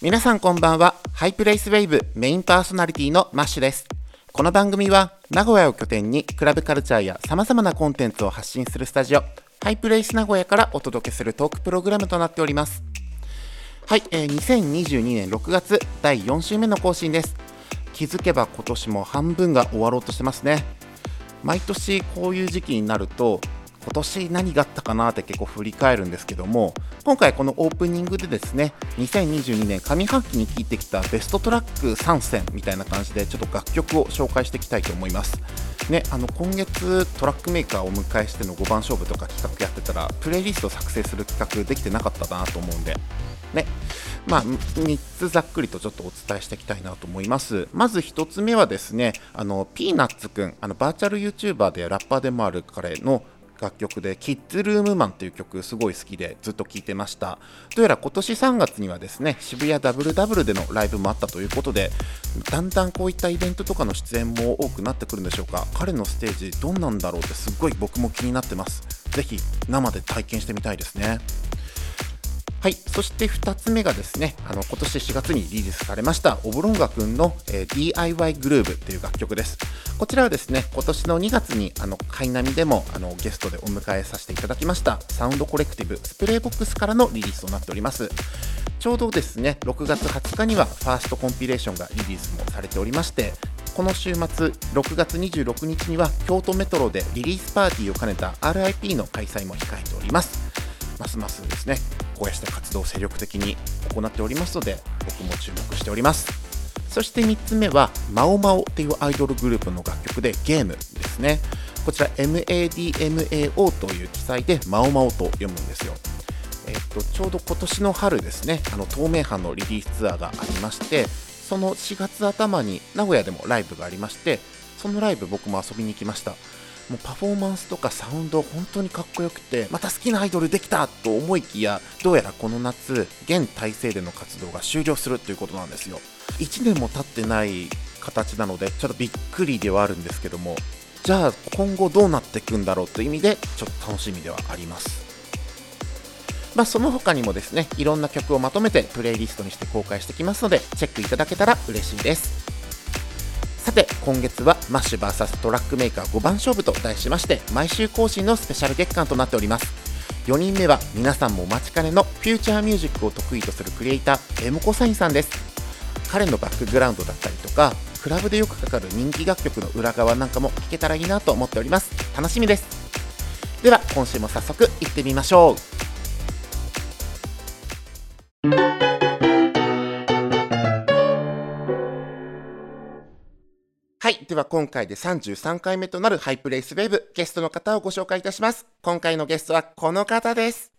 皆さんこんばんは。ハイプレイスウェイブメインパーソナリティのマッシュです。この番組は名古屋を拠点にクラブカルチャーや様々なコンテンツを発信するスタジオハイプレイス名古屋からお届けするトークプログラムとなっております。はい、えー、2022年6月第4週目の更新です。気づけば今年も半分が終わろうとしてますね。毎年こういう時期になると今年何があったかなって結構振り返るんですけども今回このオープニングでですね2022年上半期に聴いてきたベストトラック3選みたいな感じでちょっと楽曲を紹介していきたいと思いますね、あの今月トラックメーカーをお迎えしての5番勝負とか企画やってたらプレイリスト作成する企画できてなかったなと思うんでねまあ、3つざっくりとちょっとお伝えしていきたいなと思います。まず1つ目はですね、あのピーナッツくん、あのバーチャル YouTuber でラッパーでもある彼の楽曲で「キッズルームマン」という曲すごい好きでずっと聴いてました。どうやら今年3月にはですね渋谷ダブルダブルでのライブもあったということでだんだんこういったイベントとかの出演も多くなってくるんでしょうか。彼のステージどんなんだろうってすっごい僕も気になってます。ぜひ生で体験してみたいですね。はい、そして2つ目がですね、あの今年4月にリリースされましたオブロンガ君の、えー、DIY グルーブという楽曲です。こちらはですね、今年の2月にあのカイナミでもあのゲストでお迎えさせていただきましたサウンドコレクティブスプレーボックスからのリリースとなっております。ちょうどですね、6月20日にはファーストコンピレーションがリリースもされておりまして、この週末6月26日には京都メトロでリリースパーティーを兼ねた RIP の開催も控えております。ますますですねこうした活動を精力的に行っておりますので僕も注目しております。そして3つ目はマオマオっていうアイドルグループの楽曲でゲームですね。こちら MADMAO という記載でマオマオと読むんですよ。えっと、ちょうど今年の春ですね、あの透明版のリリースツアーがありまして、その4月頭に名古屋でもライブがありまして、そのライブ僕も遊びに行きました。もうパフォーマンスとかサウンド本当にかっこよくてまた好きなアイドルできたと思いきやどうやらこの夏現体制での活動が終了するということなんですよ。1年も経ってない形なのでちょっとびっくりではあるんですけどもじゃあ今後どうなっていくんだろうという意味でちょっと楽しみではあります。まあ、その他にもですねいろんな曲をまとめてプレイリストにして公開してきますのでチェックいただけたら嬉しいです。さて今月はマッシュ VS トラックメーカー5番勝負と題しまして毎週更新のスペシャル月間となっております。4人目は皆さんもお待ちかねのフューチャーミュージックを得意とするクリエイターエモコサインさんです。彼のバックグラウンドだったりとかクラブでよくかかる人気楽曲の裏側なんかも聞けたらいいなと思っております。楽しみです。では今週も早速いってみましょう。では今回で33回目となるハイプレイスウェーブ、ゲストの方をご紹介いたします。今回のゲストはこの方です。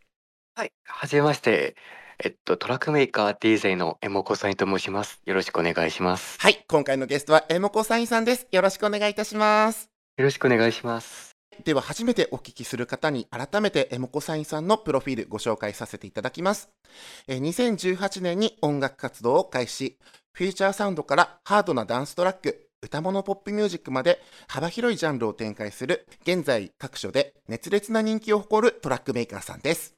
はい。はじめまして。えっと、トラックメーカー DJ のエモコサインと申します。よろしくお願いします。はい。今回のゲストはエモコサインさんです。よろしくお願いいたします。よろしくお願いします。では初めてお聞きする方に改めてエモコサインさんのプロフィールご紹介させていただきます。2018年に音楽活動を開始、フューチャーサウンドからハードなダンストラック、歌物ポップミュージックまで幅広いジャンルを展開する現在各所で熱烈な人気を誇るトラックメーカーさんです。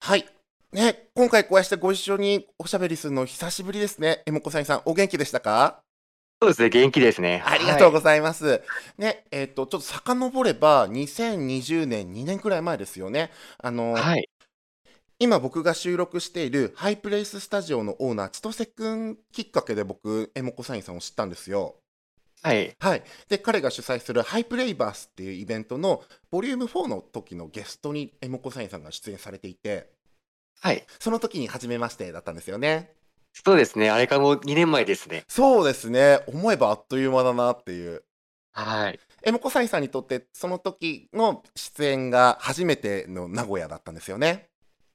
はい。ね、今回こうやってご一緒におしゃべりするの久しぶりですね。えもこさんさん、お元気でしたか？そうですね、元気ですね。ありがとうございます。はい、ね、えっ、ー、と、ちょっと遡れば、2020年、2年くらい前ですよね。あの、はい、今僕が収録しているハイプレイススタジオのオーナー、千歳くんきっかけで僕、エモコサインさんを知ったんですよ。はい。はい。で、彼が主催するハイプレイバースっていうイベントのボリューム4の時のゲストにエモコサインさんが出演されていて、はい。その時に初めましてだったんですよね。そうですね。あれからもう2年前ですね。そうですね。思えばあっという間だなっていう。はい。エモコサインさんにとってその時の出演が初めての名古屋だったんですよね。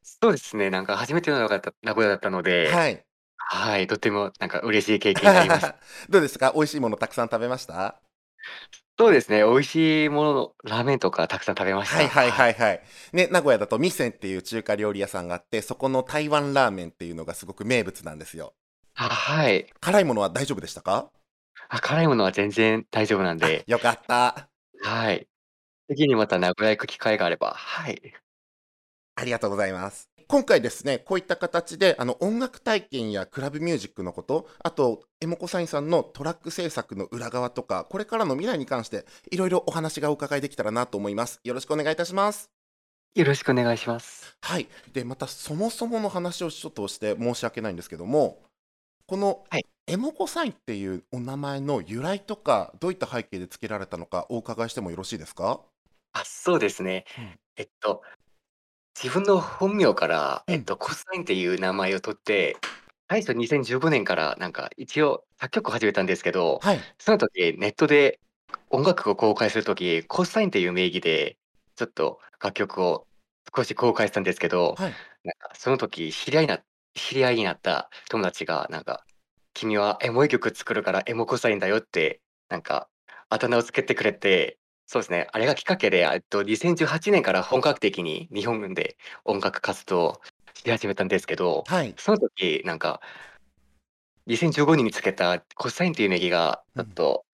そうですね、なんか初めての名古屋だ名古屋だったので、はい。はい、とてもなんか嬉しい経験になりました。どうですか？美味しいものたくさん食べました？そうですね、美味しいもののラーメンとかたくさん食べましはいはいはいはい。ね、名古屋だと味仙っていう中華料理屋さんがあって、そこの台湾ラーメンっていうのがすごく名物なんですよ。あ、はい。辛いものは大丈夫でしたか？あ、辛いものは全然大丈夫なんで。よかった。はい。次にまた名古屋行く機会があれば、はい。ありがとうございます。今回ですね、こういった形で、あの、音楽体験やクラブミュージックのこと、あと、エモコサインさんのトラック制作の裏側とか、これからの未来に関して、いろいろお話がお伺いできたらなと思います。よろしくお願いいたします。よろしくお願いします。はい。で、また、そもそもの話をちょっとして申し訳ないんですけども、この、はい。エモコサインっていうお名前の由来とか、どういった背景で付けられたのか、お伺いしてもよろしいですか？あ、そうですね。うん。えっと自分の本名から、うん。えっと、コスタインっていう名前を取って、最初2015年からなんか一応作曲を始めたんですけど、はい。その時ネットで音楽を公開する時、コスタインっていう名義で、ちょっと楽曲を少し公開したんですけど、はい。なんかその時知り合いな知り合いになった友達がなんか「君はエモい曲作るからエモコサインだよ」って、なんかあだ名をつけてくれてそうですね。あれがきっかけで、えっと、2018年から本格的に日本で音楽活動をし始めたんですけど、はい。その時なんか2015年につけたコサインっていう名義がうん。ちょっと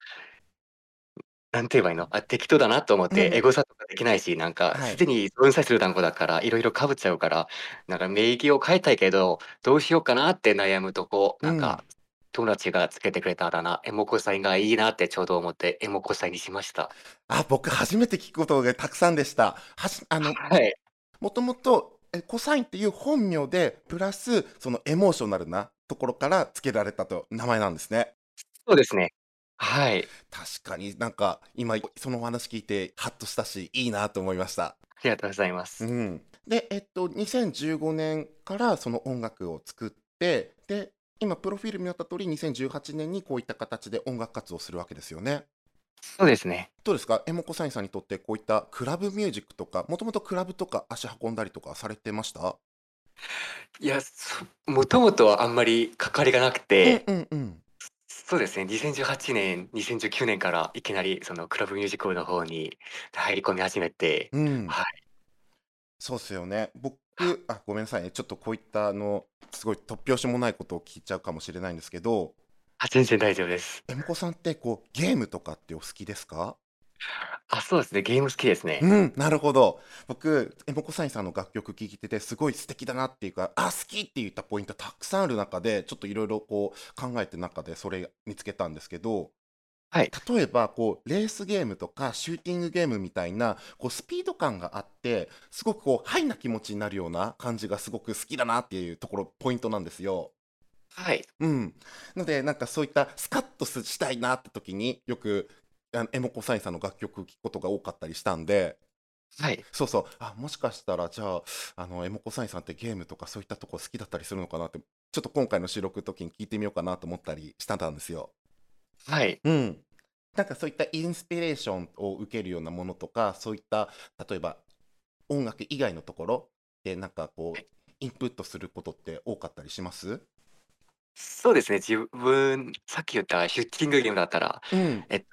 なんて言えばいいの、あ、適当だなと思って、エうん。ゴサとかできないし、なんかはい。すでに分散する単語だから、いろいろ被っちゃうから、なんか名義を変えたいけど、どうしようかなって悩むとこ、うん。なんか友達がつけてくれたあだ名、エモコサインがいいなってちょうど思って、エモコサインにしました。あ、僕初めて聞くことがたくさんでした。はしあの、はい。もともと、え、コサインっていう本名で、プラス、そのエモーショナルなところから付けられたと名前なんですね。そうですね。はい。確かになんか、今そのお話聞いてハッとしたし、いいなと思いました。ありがとうございます。うん。で、えっと、2015年からその音楽を作って、で、今プロフィールにあった通り、2018年にこういった形で音楽活動をするわけですよね。そうですね。どうですか？エモコサインさんにとってこういったクラブミュージックとか、もともとクラブとか足運んだりとかされてました？いや、そもともとはあんまり関わりがなくうんて、うんうん。そうですね、2018年、2019年からいきなりそのクラブミュージックの方に入り込み始めて、うん。はい。そうっすよね。僕あ、ごめんなさいね。ちょっとこういったあの、すごい突拍子もないことを聞いちゃうかもしれないんですけど、あ、全然大丈夫です。エモコさんってこう、ゲームとかってお好きですか？あ、そうですね、ゲーム好きですね。うん、なるほど。僕、エモコサインさんの楽曲聴いてて、すごい素敵だなっていうか、あ、好きって言ったポイントたくさんある中で、ちょっといろいろこう考えてる中でそれ見つけたんですけど、はい。例えばこうレースゲームとかシューティングゲームみたいなこうスピード感があって、すごくこうハイな気持ちになるような感じがすごく好きだなっていうところ、ポイントなんですよ。はい。うん。ので、なんかそういったスカッとすしたいなって時によく、あの、エモコサインさんの楽曲聴くことが多かったりしたんではい。そうそう。あ、もしかしたら、じゃあ、あの、エモコサインさんってゲームとかそういったとこ好きだったりするのかなって、ちょっと今回の収録の時に聞いてみようかなと思ったりしたんですよ。はい。うん。なんかそういったインスピレーションを受けるようなものとか、そういった、例えば音楽以外のところで、なんかこう、インプットすることって多かったりします？そうですね、自分、さっき言ったシュッティングゲームだったら、うん。えっと、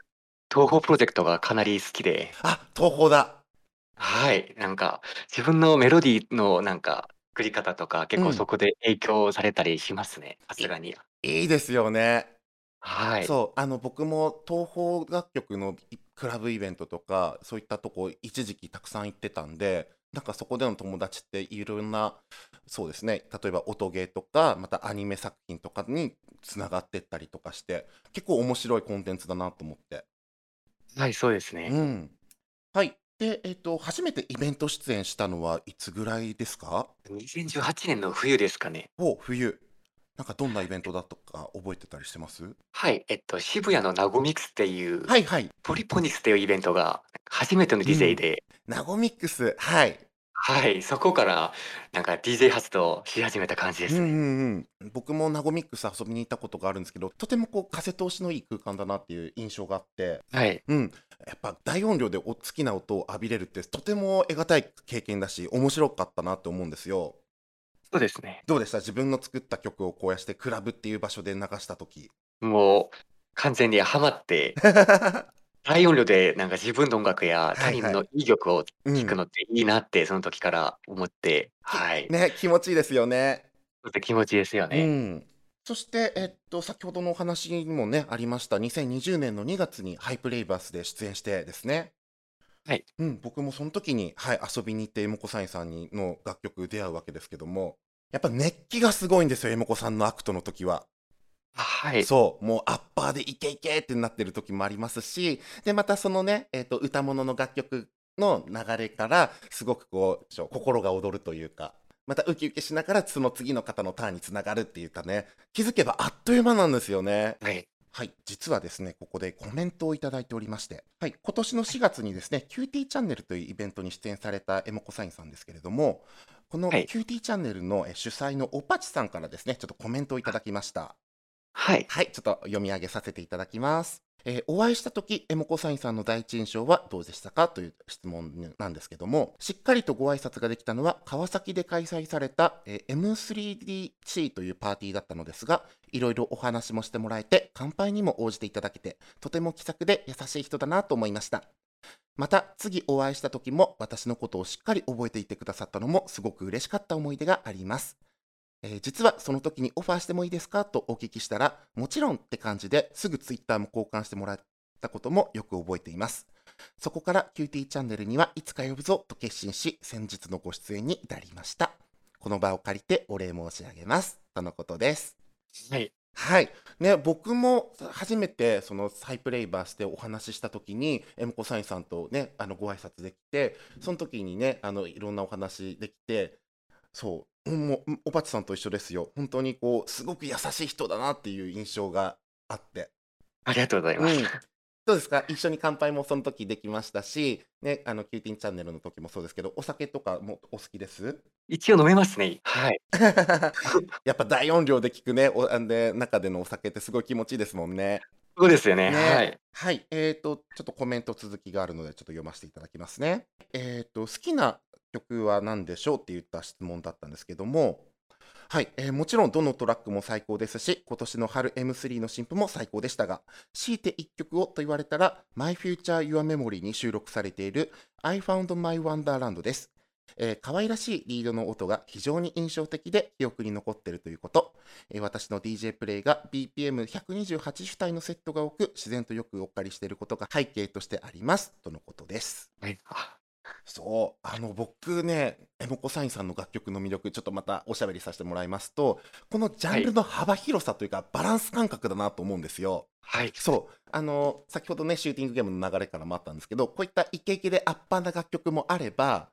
東宝プロジェクトがかなり好きで、あ、東宝だ。はい、なんか自分のメロディーのなんか作り方とか、結うん。構そこで影響されたりしますね、さいすがに。いいですよね。はい。そう、あの、僕も東宝楽曲のいクラブイベントとか、そういったとこ一時期たくさん行ってたんで、なんかそこでの友達っていろんな、そうですね、例えば音ゲーとか、またアニメ作品とかにつながってったりとかして、結構面白いコンテンツだなと思って。はい、そうですね。うん。はい。で、えっと、初めてイベント出演したのはいつぐらいですか？2018年の冬ですかね。お、冬。なんかどんなイベントだとか覚えてたりしてます？はい、えっと、渋谷のナゴミクスっていう、はいはい。ポリポニスっていうイベントが初めてのう DJ ん。で、ナゴミックス、はい。はい、そこからなんか DJ 活動し始めた感じでうんうすね。んうん。僕もナゴミックス遊びに行ったことがあるんですけど、とてもこう風通しのいい空間だなっていう印象があって、はい。うん。やっぱ大音量でお好きな音を浴びれるってとても得難い経験だし、面白かったなって思うんですよ。そうですね。どうでした？自分の作った曲をこうやしてクラブっていう場所で流した時。もう完全にハマって、は大音量でなんか自分の音楽や他人。のいい曲をうん。聴くのっていいなってその時から思って、きはい。ね、気持ちいいですよね。気持ちいいですよね。うん。そして、えっと、先ほどのお話にもね、ありました、2020年の2月にハイプレイバースで出演してですね。はい。うん、僕もその時に、はい、遊びに行ってエモコサインさんにの楽曲出会うわけですけども、やっぱ熱気がすごいんですよ、エモコさんのアクトの時は。あはい。そう、もうアッパーでイケイケってなってる時もありますし、で、またそのね、えっ、と、歌物の楽曲の流れから、すごくこう、心が躍るというか、またウキウキしながらその次の方のターンにつながるっていうかね、気づけばあっという間なんですよね。はい。はい、実はですね、ここでコメントをいただいておりまして、はい、今年の4月にですね、キューティーチャンネルというイベントに出演されたエモコサインさんですけれども、このはいキューティーチャンネルのえ主催のおぱちさんからですね、ちょっとコメントをいただきました。はい。はい、ちょっと読み上げさせていただきます。えーお会いした時エモコサインさんの第一印象はどうでしたかという質問なんですけどもしっかりとご挨拶ができたのは川崎で開催された、えー M3DC というパーティーだったのですがいろいろお話もしてもらえて乾杯にも応じていただけてとても気さくで優しい人だなと思いました。また次お会いした時も私のことをしっかり覚えていてくださったのもすごく嬉しかった思い出があります。えー実はその時にオファーしてもいいですかとお聞きしたら、もちろんって感じですぐツイッターも交換してもらったこともよく覚えています。そこからキューティーチャンネルにはいつか呼ぶぞと決心し、先日のご出演に至りました。この場を借りてお礼申し上げます。とのことです。はい。はい。ね、僕も初めてそのサイプレイバーしてお話しした時に、エモコサインさんとね、あのご挨拶できて、その時にね、あのいろんなお話できて、そう、うんもううんおぱちさんと一緒ですよ。本当にこう、すごく優しい人だなっていう印象があって。ありがとうございます。うんどうですか？一緒に乾杯もその時できましたし、ね、あの、キューティーチャンネルの時もそうですけど、お酒とかもお好きです？一応飲めますね。はい。やっぱ大音量で聞くね、おあんで中でのお酒ってすごい気持ちいいですもんね。そうですよね。ねはい。はい。えっ、と、ちょっとコメント続きがあるので、ちょっと読ませていただきますね。えっ、と、好きな曲は何でしょうって言った質問だったんですけども、はい、えーもちろんどのトラックも最高ですし、今年の春 M3 の新譜も最高でしたが、強いて1曲をと言われたら、My Future Your Memory に収録されている I Found My Wonderland です。えー可愛らしいリードの音が非常に印象的で記憶に残っているということ、えー私の DJ プレイが BPM128 主体のセットが多く自然とよくお借りしていることが背景としてありますとのことです。はい。そう、あの僕ね、エモコサインさんの楽曲の魅力、ちょっとまたおしゃべりさせてもらいますと、このジャンルの幅広さというか、バランス感覚だなと思うんですよ。はい。そう、あの先ほどね、シューティングゲームの流れからもあったんですけど、こういったイケイケでアッパーな楽曲もあれば、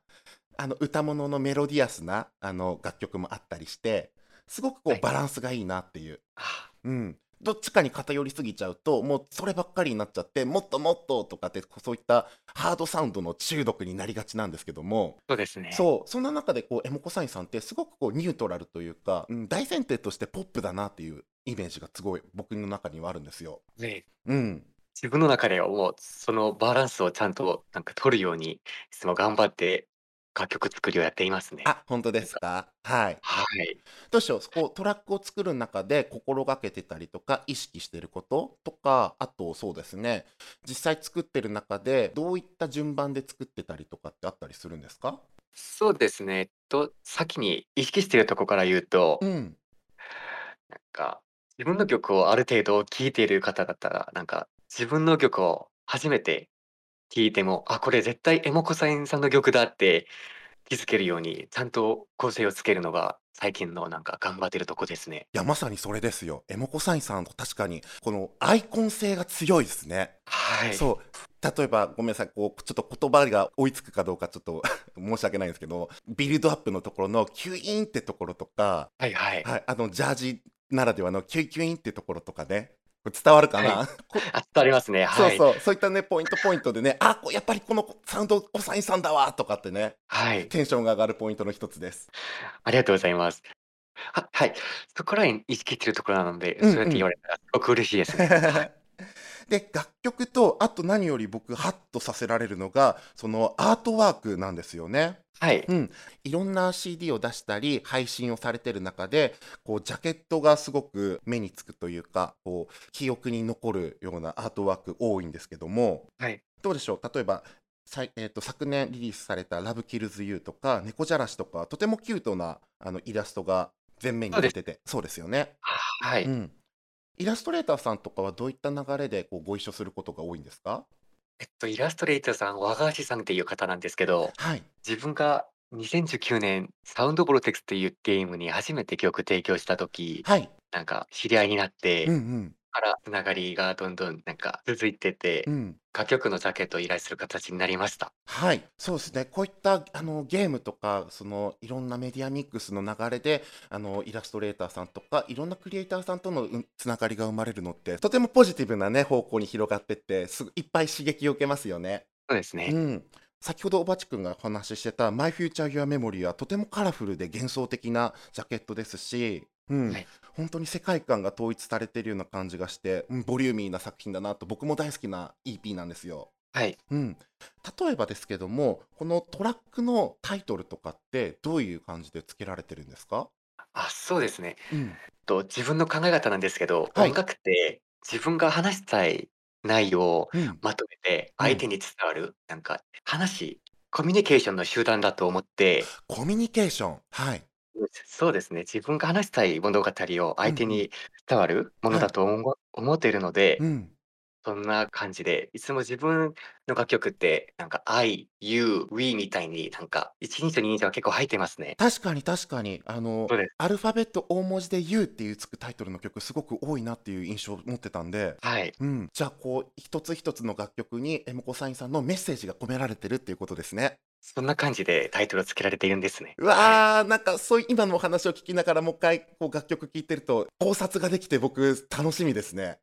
あの歌物のメロディアスなあの楽曲もあったりして、すごくこはいうバランスがいいなっていう。あうん、どっちかに偏りすぎちゃうともうそればっかりになっちゃってもっともっととかってそういったハードサウンドの中毒になりがちなんですけどもそうですね。そうそんな中でこうエモコサインさんってすごくこうニュートラルというか、うん、大前提としてポップだなっていうイメージがすごい僕の中にはあるんですよ。ねうん、自分の中ではもうそのバランスをちゃんとなんか取るようにいつも頑張って楽曲作りをやっていますね。あ本当ですか？はいはい。どうしよう？こうトラックを作る中で心がけてたりとか意識してることとかあとそうですね実際作ってる中でどういった順番で作ってたりとかってあったりするんですか？そうですね。えっと、先に意識しているところから言うと、うんなんか自分の曲をある程度聴いている方だったら、なんか自分の曲を初めて聴いても、あ、これ絶対エモコサインさんの曲だって気づけるように、ちゃんと構成をつけるのが最近のなんか頑張ってるとこですね。いやまさにそれですよエモコサインさん確かにこのアイコン性が強いですね、はい。そう例えばごめんなさいこうちょっと言葉が追いつくかどうかちょっと 申し訳ないんですけどビルドアップのところのキュイーンってところとか、はいはい。はい、あのジャージならではのキュイキュイーンってところとかね伝わるかな、はこあ、伝わりますね。はい。そうそうそういったねポイントポイントでねあこやっぱりこのサウンドコサインさんだわとかってねはい。テンションが上がるポイントの一つですありがとうございます。ははい。そこらへん意識してるところなので、うんうんそうやって言われたらすごく嬉しいですね。はい。で楽曲とあと何より僕ハッとさせられるのがそのアートワークなんですよね。はい。うん、いろんな CD を出したり配信をされてる中でこうジャケットがすごく目につくというかこう記憶に残るようなアートワーク多いんですけどもはい。どうでしょう？例えばえー、と昨年リリースされた「ラブキルズユーとか「猫じゃらし」とかとてもキュートなあのイラストが前面に出ててそうですよね。はい。うん、イラストレーターさんとかはどういった流れでこうご一緒することが多いんですか？えっと、イラストレーターさん、和川さんっていう方なんですけど、はい。自分が2019年、サウンドボルテックスっていうゲームに初めて曲提供した時、はい。なんか知り合いになっうんうて、ん。からつながりがどんどんなんか続いてて、うん。楽曲のジャケットを依頼する形になりました。はい、そうですね。こういったあのゲームとか、そのいろんなメディアミックスの流れで、あのイラストレーターさんとか、いろんなクリエイターさんとのうんつながりが生まれるのって、とてもポジティブなね、方向に広がってって、すぐいっぱい刺激を受けますよね。そうですね。うん。先ほどおばちくんがお話ししてた My Future Your Memory はとてもカラフルで幻想的なジャケットですし、うん、はい。本当に世界観が統一されているような感じがして、うん、ボリューミーな作品だなと僕も大好きな EP なんですよ。はい。うん、例えばですけどもこのトラックのタイトルとかってどういう感じで付けられてるんですか？あ、そうですね。うん、と、自分の考え方なんですけど、音はい、楽って自分が話したい内容をうん、まとめてうん。相手に伝わる、なんか話コミュニケーションの集団だと思ってコミュニケーション。はい。そうですね、自分が話したい物語をうんうん。相手に伝わるものはい。だとおも思っているので、うん。そんな感じで、いつも自分の楽曲って、なんか I、You、We みたいになんか一人称二人称が結構入ってますね。確かに確かに。あの、そうです。アルファベット大文字で You っていうつくタイトルの曲すごく多いなっていう印象を持ってたんで、はい。うん。じゃあこう、一つ一つの楽曲にエモコサインさんのメッセージが込められてるっていうことですね。そんな感じでタイトルを付けられているんですね。うはい。わー、なんかそういう今のお話を聞きながらもう一回こう楽曲聴いてると考察ができて僕楽しみですね。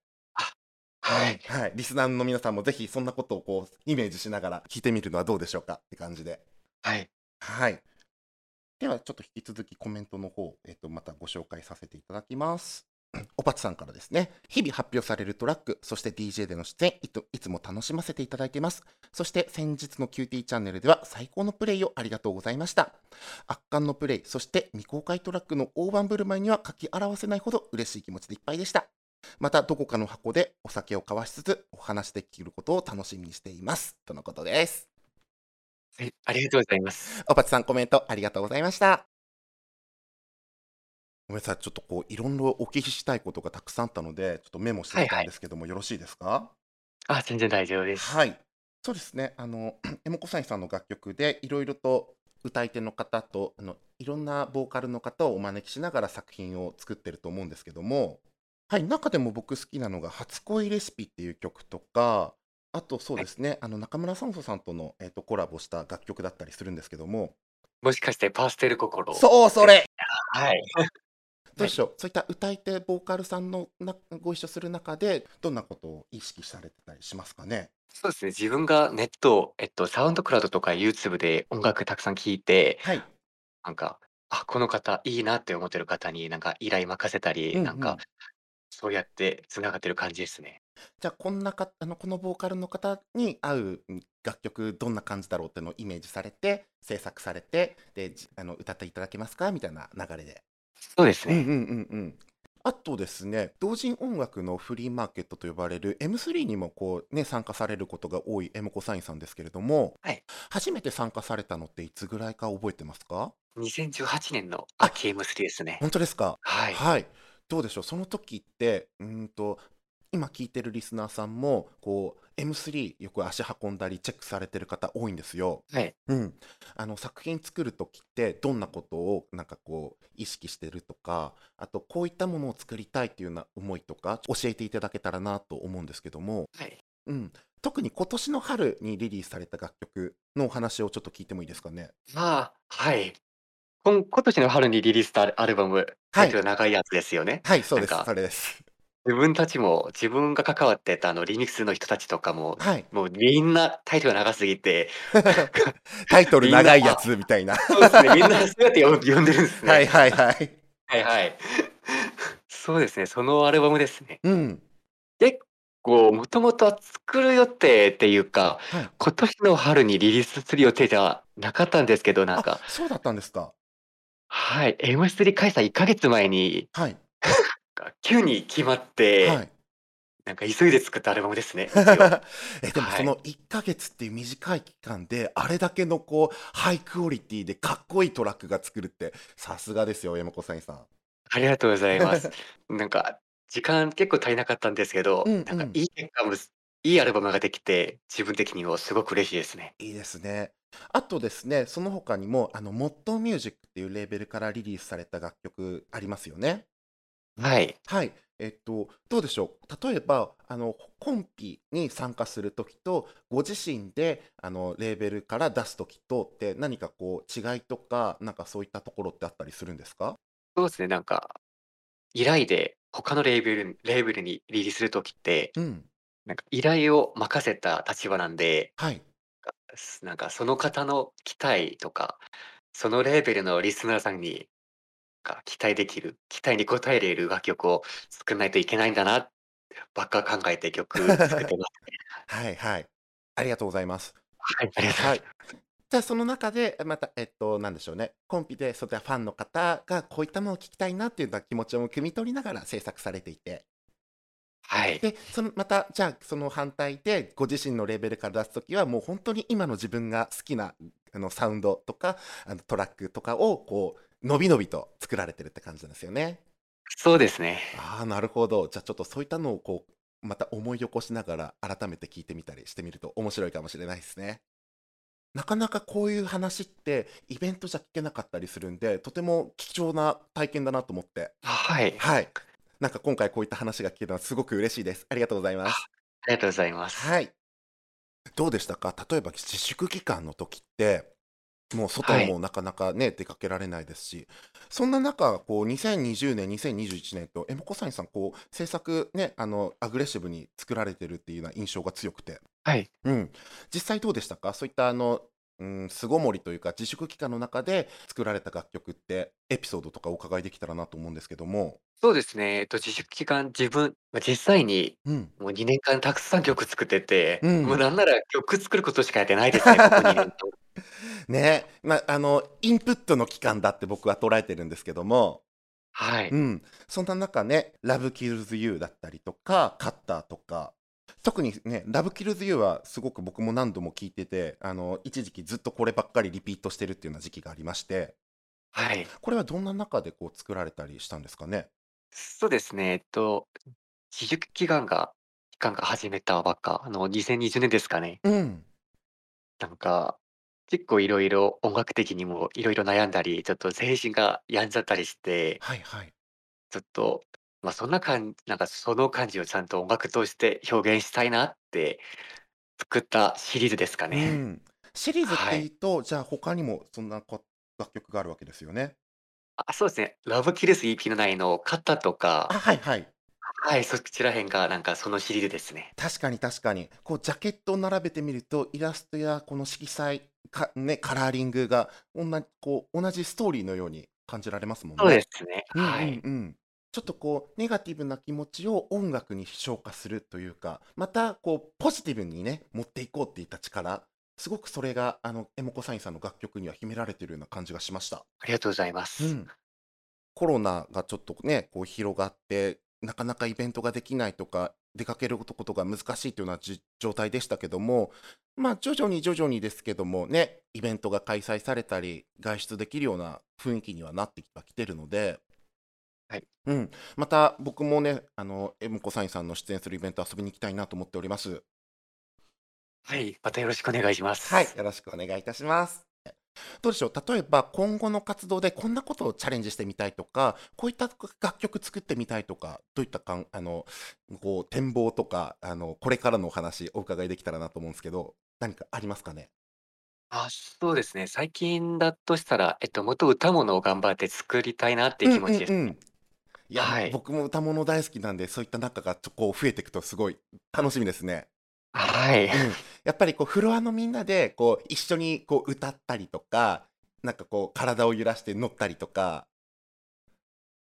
あ、はい。はい、はい。リスナーの皆さんもぜひそんなことをこうイメージしながら聞いてみるのはどうでしょうかって感じで。はい。はい。ではちょっと引き続きコメントの方、えっ、とまたご紹介させていただきます。おぱつさんからですね、日々発表されるトラック、そして DJ での出演いと、いつも楽しませていただいています。そして先日の QT チャンネルでは最高のプレイをありがとうございました。圧巻のプレイ、そして未公開トラックの大盤振る舞いには書き表せないほど嬉しい気持ちでいっぱいでした。またどこかの箱でお酒を交わしつつお話できることを楽しみにしています。とのことです。はい、ありがとうございます。おぱつさんコメントありがとうございました。ごめんなさい、ちょっとこういろいろお聞きしたいことがたくさんあったので、ちょっとメモしてきた。んですけどもよろしいですか？あ、全然大丈夫です。はい。そうですね。あの、エモコサインさんの楽曲でいろいろと歌い手の方と、あの、いろんなボーカルの方をお招きしながら作品を作ってると思うんですけども、はい、中でも僕好きなのが初恋レシピっていう曲とか、あとそうはい。ですね、あの中村酸素さんとの、えーとコラボした楽曲だったりするんですけども、もしかしてパステル心そう、そですれ はい。はい。どうでしょう、そういった歌い手、ボーカルさんのなご一緒する中で、どんなことを意識されてたりしますかね？そうですね、自分がネット、えっと、サウンドクラウドとか YouTube で音楽たくさん聴いて、はい。なんか、あ、この方いいなって思ってる方になんか依頼任せたり、なんか、うんうん。そうやって繋がってる感じですね。じゃあ、こんなかあの、このボーカルの方に合う、うん、楽曲どんな感じだろうっていうのをイメージされて、制作されて、で、じあの、歌っていただけますか？みたいな流れで。そうですね。うんうんうんうん。あとですね、同人音楽のフリーマーケットと呼ばれる M3 にもこうね、参加されることが多いエモコサインさんですけれども、はい。初めて参加されたのっていつぐらいか覚えてますか？2018年のあ、秋 M3 ですね。本当ですか？はい。はい。どうでしょう、その時って、うーんと、今聞いてるリスナーさんも、こう、M3 よく足運んだりチェックされてる方多いんですよ。はい。うん。あの、作品作る時ってどんなことをなんかこう意識してるとか、あとこういったものを作りたいっていうような思いとか教えていただけたらなと思うんですけども、はい。うん。特に今年の春にリリースされた楽曲のお話をちょっと聞いてもいいですかね？まあ、はい。こん今年の春にリリースしたアルバム、タイトはい。ル長いやつですよね。はい、そうです。かそれです。自分たちも、自分が関わってたあのリミックスの人たちとかも、はい。もうみんなタイトルが長すぎて、なんかタイトルみんな、長いやあ、つみたいな。そうですね、みんなそうやってよ呼んでるんですね。はいはいはい。はいはい。そうですね、そのアルバムですね。うん。結構もともとは作る予定っていうか、はい。今年の春にリリースする予定じゃなかったんですけど、なんあ、か、そうだったんですか。はい、M3 開催1ヶ月前に、はい。が急に決まってはい。なんか急いで作ったアルバムですね。え、でもはい。その1ヶ月っていう短い期間で、あれだけのこう、ハイクオリティでかっこいいトラックが作るって、さすがですよ、山子さんさん。ありがとうございます。なんか、時間結構足りなかったんですけど、なんかうんうん。いい結果むすいいアルバムができて、自分的にもすごく嬉しいですね。いいですね。あとですね、その他にも、あの、モットーミュージックっていうレーベルからリリースされた楽曲ありますよね。はい。はい。えっと、どうでしょう？例えば、あの、コンピに参加するときと、ご自身で、あの、レーベルから出すときとって何かこう違いとか、なんかそういったところってあったりするんですか？そうですね、なんか、依頼で他のレーベルレーベルにリリースするときってうん。なんか依頼を任せた立場なんで、はい。なんかその方の期待とか、そのレーベルのリスナーさんにが期待できる、期待に応えれる楽曲を作んないといけないんだなばっか考えて曲作ってますね。はいはい。ありがとうございます。はい、ありがとうごはい。ざいます。じゃあ、その中で、また、えっと、なんでしょうね、コンピでそういったファンの方がこういったものを聞きたいなっていうような気持ちを汲み取りながら制作されていてはい。で、そのまた、じゃあ、その反対で、ご自身のレベルから出すときは、もう本当に今の自分が好きな、あの、サウンドとか、あの、トラックとかを、こう、のびのびと作られてるって感じなんですよね。そうですね。ああ、なるほど。じゃあ、ちょっとそういったのを、こう、また思い起こしながら、改めて聞いてみたりしてみると面白いかもしれないですね。なかなかこういう話って、イベントじゃ聞けなかったりするんで、とても貴重な体験だなと思って。はい。はい。なんか今回こういった話が聞けるのはすごく嬉しいです。ありがとうございあ、あます。りがとうございます。はい。どうでしたか？例えば自粛期間の時って、もう外はい。もなかなかね、出かけられないですし、そんな中、こう2020年、2021年と、エモコサインさん、こう制作ね、あの、アグレッシブに作られてるっていうような印象が強くて。はい。うん。実際どうでしたか？そういったあの、うん、巣ごもりというか、自粛期間の中で作られた楽曲って、エピソードとかお伺いできたらなと思うんですけども。そうですね。えっと、自粛期間、自分ま、実際にうん。もう2年間たくさん曲作ってて、もううん。なんなら曲作ることしかやってないですね、ここ2年と。ね、ま、あの、インプットの期間だって僕は捉えてるんですけども、はい。うん、そんな中ね、Love Kills You だったりとか、カッターとか、特にね、Love Kills You はすごく僕も何度も聞いてて、あの、一時期ずっとこればっかりリピートしてるっていうような時期がありまして、はい。これはどんな中でこう作られたりしたんですかね？そうですね。えっと、自粛期間が期間が始めたばっか、あの、2020年ですかね。うん。なんか、結構いろいろ音楽的にもいろいろ悩んだり、ちょっと精神が病んじゃったりして、はいはい。ちょっと、ま、そんなかんなんかその感じをちゃんと音楽として表現したいなって作ったシリーズですかね。うん。シリーズっはい。ていうと、じゃあ他にもそんなこ楽曲があるわけですよね？あ、そうですね。Love Kills EP の内の「肩」とあ、か、はいはい。はい、そちら辺がなんかそのシリーズですね。確かに確かに。こうジャケットを並べてみると、イラストやこの色彩、かね、カラーリングがおんなこう同じストーリーのように感じられますもんそうでね。すね、うんうはい。んうん。ちょっとこうネガティブな気持ちを音楽に昇華するというか、またこうポジティブにね、持っていこうっていった力、すごくそれがあのエモコサインさんの楽曲には秘められているような感じがしました。ありがとうございます。うん。コロナがちょっとね、こう広がって、なかなかイベントができないとか、出かけることが難しいというようなじ状態でしたけども、まあ、徐々に徐々にですけどもね、イベントが開催されたり、外出できるような雰囲気にはなってきてるので、はい。うん、また僕もね、あの、エムコサインさんの出演するイベント遊びに行きたいなと思っております。はい、またよろしくお願いしまはい、す。よろしくお願いいたします。どうでしょう、例えば今後の活動でこんなことをチャレンジしてみたいとか、こういった楽曲作ってみたいとか、どういったかんあの、こう展望とか、あの、これからのお話お伺いできたらなと思うんですけど、何かありますかね？あ、そうですね。最近だとしたら、えっと、もっと歌物を頑張って作りたいなっていう気うん持ちですね。うんうん。いや、はい。僕も歌物大好きなんで、そういった中がちょこう増えていくとすごい楽しみですね。はい。うん。やっぱりこうフロアのみんなで、こう一緒にこう歌ったりとか、なんかこう体を揺らして乗ったりとか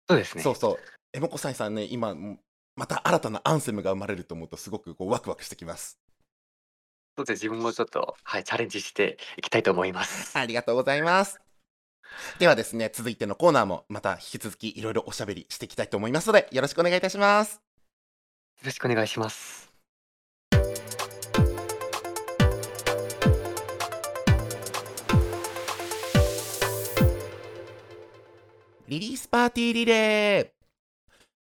そうですね。そうそう。エモコサイさんね、今、ん、また新たなアンセムが生まれると思うとすごくこうワクワクしてきます。そうですね、自分もちょっと、はい、チャレンジしていきたいと思います。ありがとうございます。ではですね、続いてのコーナーもまた引き続きいろいろおしゃべりしていきたいと思いますので、よろしくお願いいたします。よろしくお願いします。リリースパーティーリレー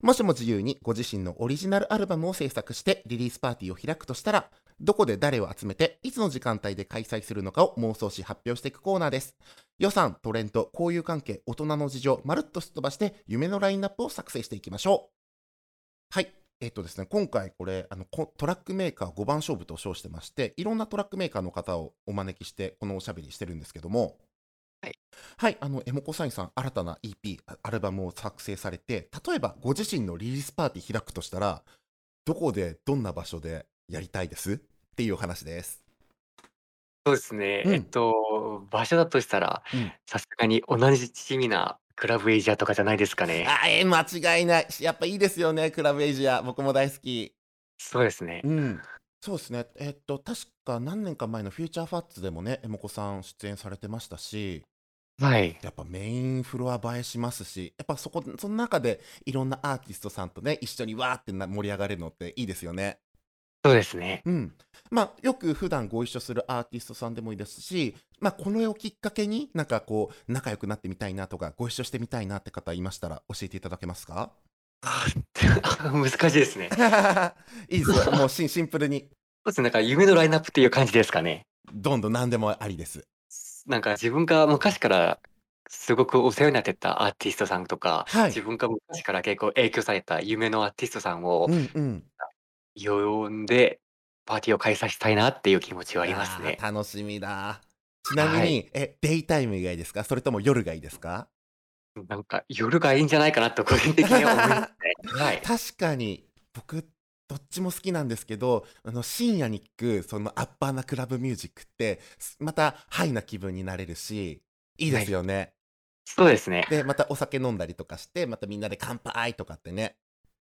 もしも自由にご自身のオリジナルアルバムを制作してリリースパーティーを開くとしたら、どこで誰を集めて、いつの時間帯で開催するのかを妄想し発表していくコーナーです。予算、トレンド、交友関係、大人の事情、まるっとすっ飛ばして、夢のラインナップを作成していきましょう。はい。えっとですね、今回これあのトラックメーカー5番勝負と称してましていろんなトラックメーカーの方をお招きしてこのおしゃべりしてるんですけどもはい、はい、あのエモコサインさん新たな EP あアルバムを作成されて例えばご自身のリリースパーティー開くとしたらどこでどんな場所でやりたいです？っていうお話です。そうですね。うんえっと、場所だとしたらうん、さすがに同じ地味なクラブエイジアとかじゃないですかね。あえー間違いないやっぱいいですよねクラブエイジア僕も大好き。そうですね。うん、そうですね。えっと、確か何年か前のフューチャーファッツでもね、エモコさん出演されてましたし、はい。やっぱメインフロア映えしますし、やっぱそこ、その中でいろんなアーティストさんとね、一緒にわーってな盛り上がれるのっていいですよね。そうですね。うん。まあ、よく普段ご一緒するアーティストさんでもいいですし、まあ、この絵をきっかけになんかこう、仲良くなってみたいなとか、ご一緒してみたいなって方いましたら教えていただけますか？あ 難しいですね。いいですよ。もうシンシンプルに、そうですね。なんか夢のラインナップっていう感じですかね。どんどん何でもありです。なんか自分が昔からすごくお世話になってたアーティストさんとか、はい自分が昔から結構影響された夢のアーティストさんをうんうん。呼んでパーティーを開催したいなっていう気持ちはありますね。楽しみだ。ちなみに、はいえ、デイタイムがいいですか？それとも夜がいいですか？なんか夜がいいんじゃないかなと個人的には思いますね。はい。確かに、僕、どっちも好きなんですけど、あの深夜に聴くそのアッパーなクラブミュージックって、すまたハイな気分になれるし、いいですよね。そうですね。で、またお酒飲んだりとかして、またみんなで乾杯とかってね。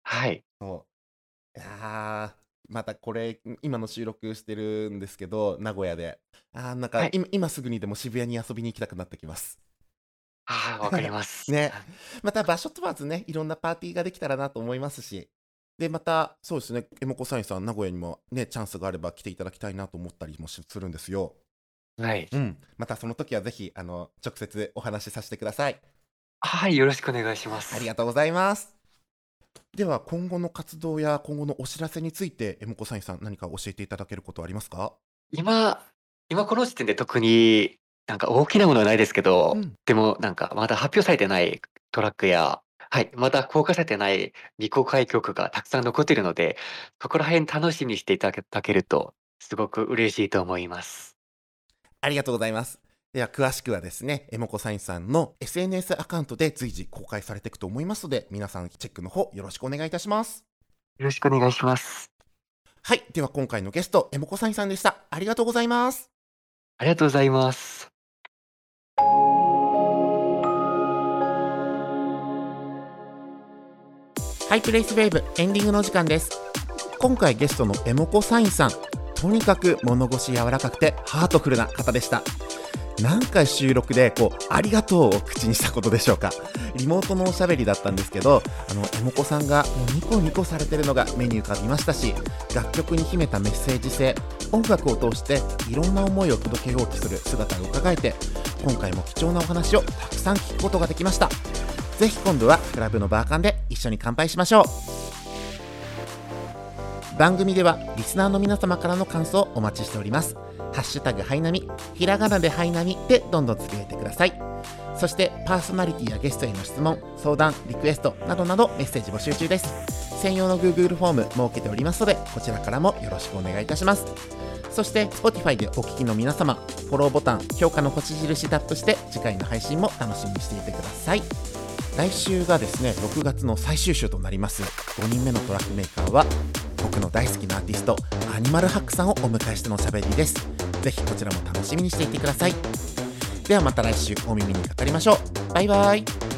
はい。そう。いやーまたこれ、今の収録してるんですけど、名古屋で。あーなんか、はい今今すぐにでも渋谷に遊びに行きたくなってきます。ああ、わかります。ねまた場所問わずね、いろんなパーティーができたらなと思いますし。で、また、そうですね、エモコサインさん、名古屋にもね、チャンスがあれば来ていただきたいなと思ったりもしするんですよ。はい。うん。またその時はぜひ、あの、直接お話しさせてください。はい、よろしくお願いします。ありがとうございます。では、今後の活動や今後のお知らせについて、エモコサインさん、何か教えていただけることはありますか？今、今この時点で特になんか大きなものはないですけど、うんでもなんかまだ発表されてないトラックや、はい、まだ公開されてない未公開曲がたくさん残っているので、そこら辺楽しみにしていただけると、すごく嬉しいと思います。ありがとうございます。では、詳しくはですね、エモコサインさんの SNS アカウントで随時公開されていくと思いますので、皆さんチェックの方よろしくお願いいたします。よろしくお願いします。はい。では、今回のゲスト、エモコサインさんでした。ありがとうございます。ありがとうございます。ハイプレイスウェーブエンディングの時間です。今回ゲストのエモコサインさん、とにかく物腰柔らかくてハートフルな方でした。何回収録でこう、ありがとうを口にしたことでしょうか。リモートのおしゃべりだったんですけど、あの、エモコさんがもうニコニコされてるのが目に浮かびましたし、楽曲に秘めたメッセージ性、音楽を通していろんな思いを届けようとする姿を伺えて、今回も貴重なお話をたくさん聞くことができました。ぜひ今度はクラブのバーカンで一緒に乾杯しましょう番組ではリスナーの皆様からの感想をお待ちしておりますハッシュタグハイナミひらがなでハイナミでどんどんつぶやいてください。そしてパーソナリティやゲストへの質問相談リクエストなどなどメッセージ募集中です。専用の Google フォーム設けておりますのでこちらからもよろしくお願いいたします。そして Spotify でお聞きの皆様フォローボタン評価の星印タップして次回の配信も楽しみにしていてください。来週がですね6月の最終週となります。5人目のトラックメーカーは僕の大好きなアーティストアニマルハックさんをお迎えしてのおしゃべりです。ぜひこちらも楽しみにしていてください。ではまた来週お耳にかかりましょう。バイバイ。